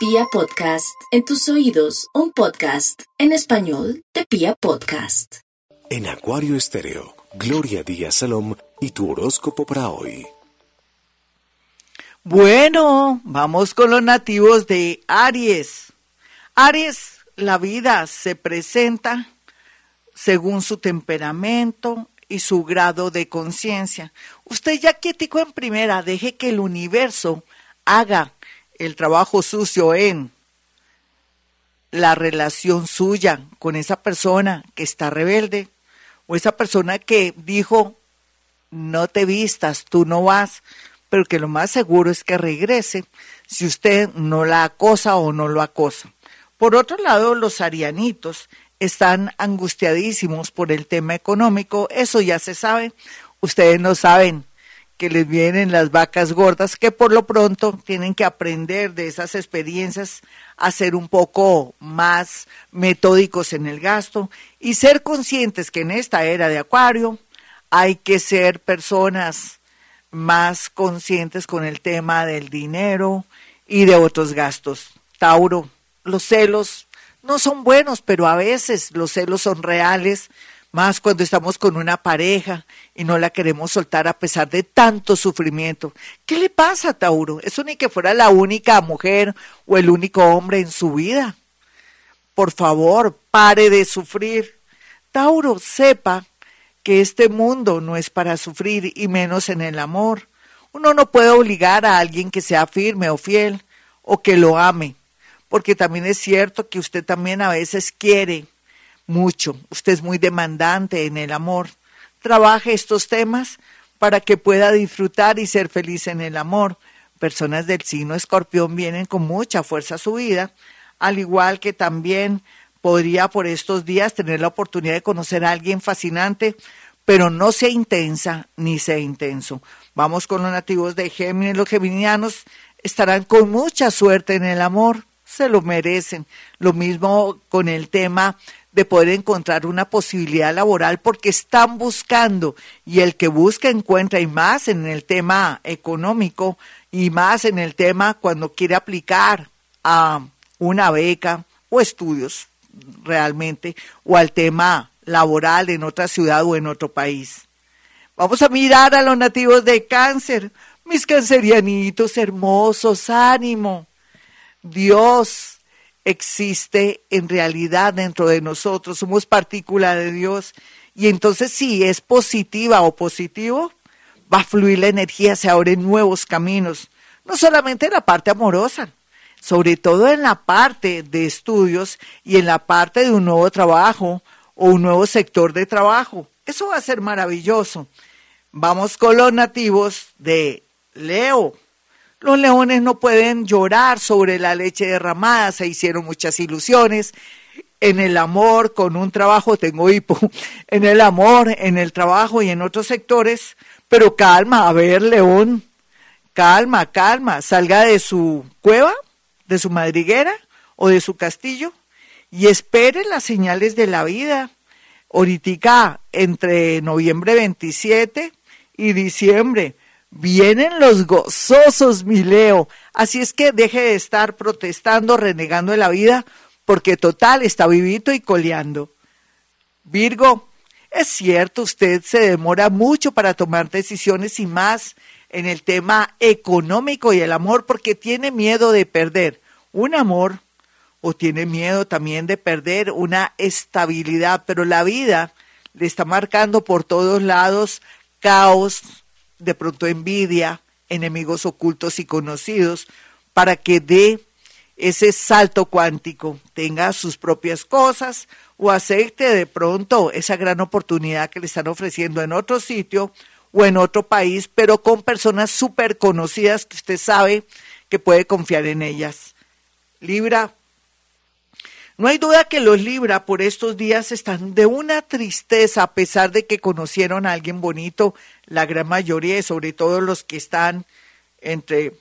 Pia Podcast, en tus oídos, un podcast en español de Pia Podcast. En Acuario Estéreo, Gloria Díaz Salom y tu horóscopo para hoy. Bueno, vamos con los nativos de Aries. Aries, la vida se presenta según su temperamento y su grado de conciencia. Usted ya quietico en primera, deje que el universo haga el trabajo sucio en la relación suya con esa persona que está rebelde o esa persona que dijo, no te vistas, tú no vas, pero que lo más seguro es que regrese si usted no la acosa o no lo acosa. Por otro lado, los arianitos están angustiadísimos por el tema económico, eso ya se sabe, ustedes no saben que les vienen las vacas gordas, que por lo pronto tienen que aprender de esas experiencias a ser un poco más metódicos en el gasto y ser conscientes que en esta era de Acuario hay que ser personas más conscientes con el tema del dinero y de otros gastos. Tauro, los celos no son buenos, pero a veces los celos son reales más cuando estamos con una pareja y no la queremos soltar a pesar de tanto sufrimiento. ¿Qué le pasa, Tauro? Eso ni que fuera la única mujer o el único hombre en su vida. Por favor, pare de sufrir. Tauro, sepa que este mundo no es para sufrir y menos en el amor. Uno no puede obligar a alguien que sea firme o fiel o que lo ame, porque también es cierto que usted también a veces quiere mucho. Usted es muy demandante en el amor. Trabaje estos temas para que pueda disfrutar y ser feliz en el amor. Personas del signo escorpión vienen con mucha fuerza a su vida, al igual que también podría por estos días tener la oportunidad de conocer a alguien fascinante, pero no sea intensa ni sea intenso. Vamos con los nativos de Géminis. Los geminianos estarán con mucha suerte en el amor, se lo merecen. Lo mismo con el tema de poder encontrar una posibilidad laboral porque están buscando y el que busca encuentra y más en el tema económico y más en el tema cuando quiere aplicar a una beca o estudios realmente o al tema laboral en otra ciudad o en otro país. Vamos a mirar a los nativos de cáncer, mis cancerianitos hermosos, ánimo. Dios existe en realidad dentro de nosotros, somos partícula de Dios. Y entonces si es positiva o positivo, va a fluir la energía, se abren nuevos caminos, no solamente en la parte amorosa, sobre todo en la parte de estudios y en la parte de un nuevo trabajo o un nuevo sector de trabajo. Eso va a ser maravilloso. Vamos con los nativos de Leo. Los leones no pueden llorar sobre la leche derramada, se hicieron muchas ilusiones. En el amor, con un trabajo, tengo hipo, en el amor, en el trabajo y en otros sectores, pero calma, a ver, león, calma, calma, salga de su cueva, de su madriguera o de su castillo y espere las señales de la vida. Ahorita, entre noviembre 27 y diciembre, Vienen los gozosos, mi Leo. Así es que deje de estar protestando, renegando de la vida, porque total está vivito y coleando. Virgo, es cierto, usted se demora mucho para tomar decisiones y más en el tema económico y el amor porque tiene miedo de perder un amor o tiene miedo también de perder una estabilidad, pero la vida le está marcando por todos lados caos, de pronto envidia, enemigos ocultos y conocidos, para que dé ese salto cuántico, tenga sus propias cosas o acepte de pronto esa gran oportunidad que le están ofreciendo en otro sitio o en otro país, pero con personas súper conocidas que usted sabe que puede confiar en ellas. Libra, no hay duda que los Libra por estos días están de una tristeza a pesar de que conocieron a alguien bonito, la gran mayoría y sobre todo los que están entre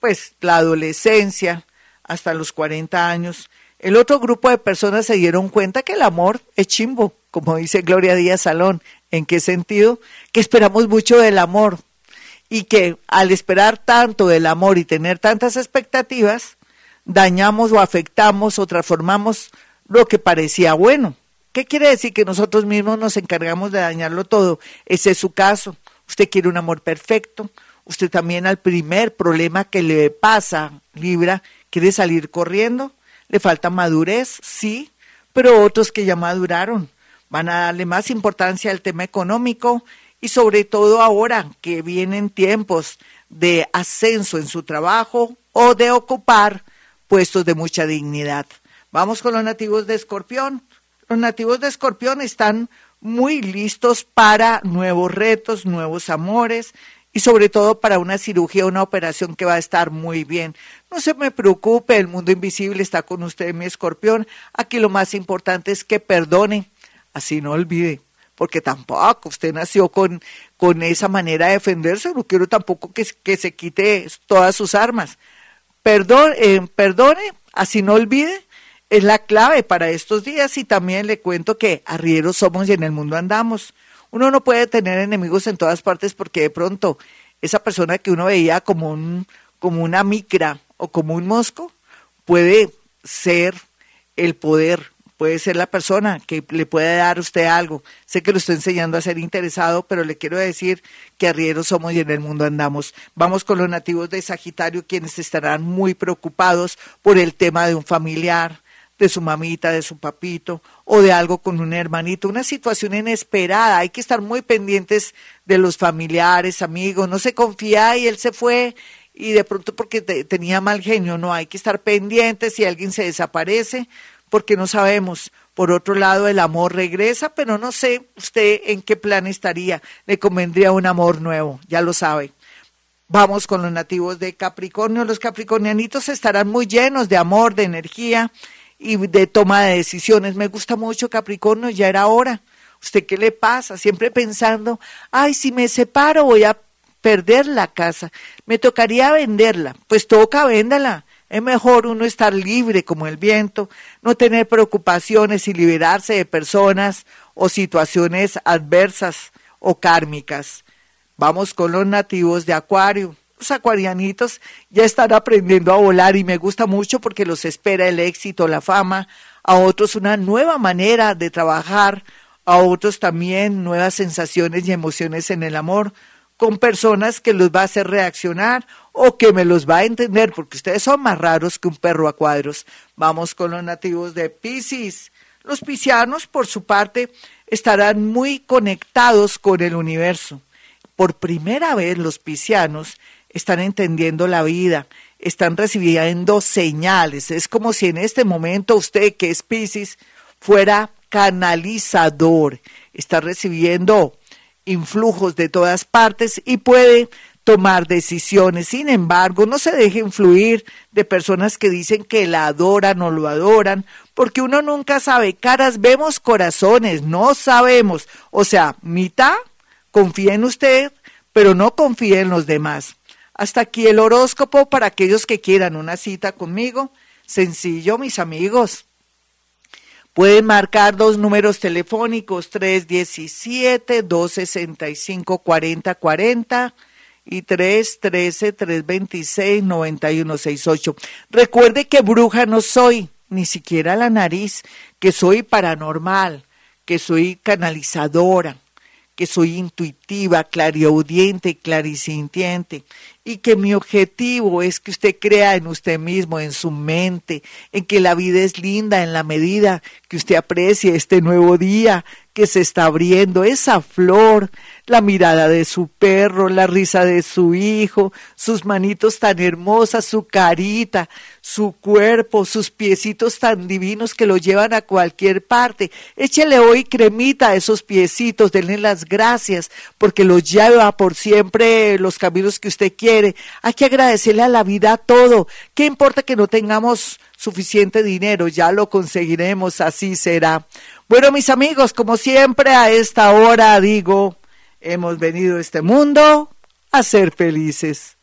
pues la adolescencia hasta los 40 años. El otro grupo de personas se dieron cuenta que el amor es chimbo, como dice Gloria Díaz Salón. ¿En qué sentido? Que esperamos mucho del amor y que al esperar tanto del amor y tener tantas expectativas, dañamos o afectamos o transformamos lo que parecía bueno. ¿Qué quiere decir? Que nosotros mismos nos encargamos de dañarlo todo. Ese es su caso. Usted quiere un amor perfecto. Usted también al primer problema que le pasa, Libra, quiere salir corriendo. Le falta madurez, sí, pero otros que ya maduraron van a darle más importancia al tema económico y sobre todo ahora que vienen tiempos de ascenso en su trabajo o de ocupar puestos de mucha dignidad. Vamos con los nativos de Escorpión. Los nativos de Escorpión están muy listos para nuevos retos, nuevos amores y sobre todo para una cirugía, una operación que va a estar muy bien. No se me preocupe, el mundo invisible está con usted, mi escorpión. Aquí lo más importante es que perdone, así no olvide, porque tampoco usted nació con, con esa manera de defenderse, no quiero tampoco que, que se quite todas sus armas. Perdone, eh, perdone, así no olvide, es la clave para estos días y también le cuento que arrieros somos y en el mundo andamos. Uno no puede tener enemigos en todas partes porque de pronto esa persona que uno veía como, un, como una micra o como un mosco puede ser el poder puede ser la persona que le puede dar usted algo. Sé que lo estoy enseñando a ser interesado, pero le quiero decir que arrieros somos y en el mundo andamos. Vamos con los nativos de Sagitario, quienes estarán muy preocupados por el tema de un familiar, de su mamita, de su papito o de algo con un hermanito, una situación inesperada. Hay que estar muy pendientes de los familiares, amigos. No se confía y él se fue y de pronto porque tenía mal genio. No, hay que estar pendientes si alguien se desaparece porque no sabemos. Por otro lado, el amor regresa, pero no sé usted en qué plan estaría. Le convendría un amor nuevo, ya lo sabe. Vamos con los nativos de Capricornio. Los capricornianitos estarán muy llenos de amor, de energía y de toma de decisiones. Me gusta mucho Capricornio, ya era hora. ¿Usted qué le pasa? Siempre pensando, ay, si me separo voy a perder la casa, me tocaría venderla. Pues toca, véndala. Es mejor uno estar libre como el viento, no tener preocupaciones y liberarse de personas o situaciones adversas o kármicas. Vamos con los nativos de Acuario. Los acuarianitos ya están aprendiendo a volar y me gusta mucho porque los espera el éxito, la fama, a otros una nueva manera de trabajar, a otros también nuevas sensaciones y emociones en el amor, con personas que los va a hacer reaccionar o que me los va a entender, porque ustedes son más raros que un perro a cuadros. Vamos con los nativos de Pisces. Los piscianos, por su parte, estarán muy conectados con el universo. Por primera vez los piscianos están entendiendo la vida, están recibiendo señales. Es como si en este momento usted, que es Pisces, fuera canalizador, está recibiendo influjos de todas partes y puede tomar decisiones. Sin embargo, no se deje influir de personas que dicen que la adoran o lo adoran, porque uno nunca sabe. Caras vemos, corazones, no sabemos. O sea, mitad confía en usted, pero no confía en los demás. Hasta aquí el horóscopo para aquellos que quieran una cita conmigo. Sencillo, mis amigos. Pueden marcar dos números telefónicos, 317-265-4040 y 313-326-9168. Recuerde que bruja no soy, ni siquiera la nariz, que soy paranormal, que soy canalizadora, que soy intuitiva, clariaudiente, clarisintiente y que mi objetivo es que usted crea en usted mismo, en su mente, en que la vida es linda en la medida que usted aprecie este nuevo día que se está abriendo, esa flor, la mirada de su perro, la risa de su hijo, sus manitos tan hermosas, su carita, su cuerpo, sus piecitos tan divinos que lo llevan a cualquier parte. Échele hoy cremita a esos piecitos, denle las gracias porque los lleva por siempre los caminos que usted hay que agradecerle a la vida todo. ¿Qué importa que no tengamos suficiente dinero? Ya lo conseguiremos, así será. Bueno, mis amigos, como siempre a esta hora digo, hemos venido a este mundo a ser felices.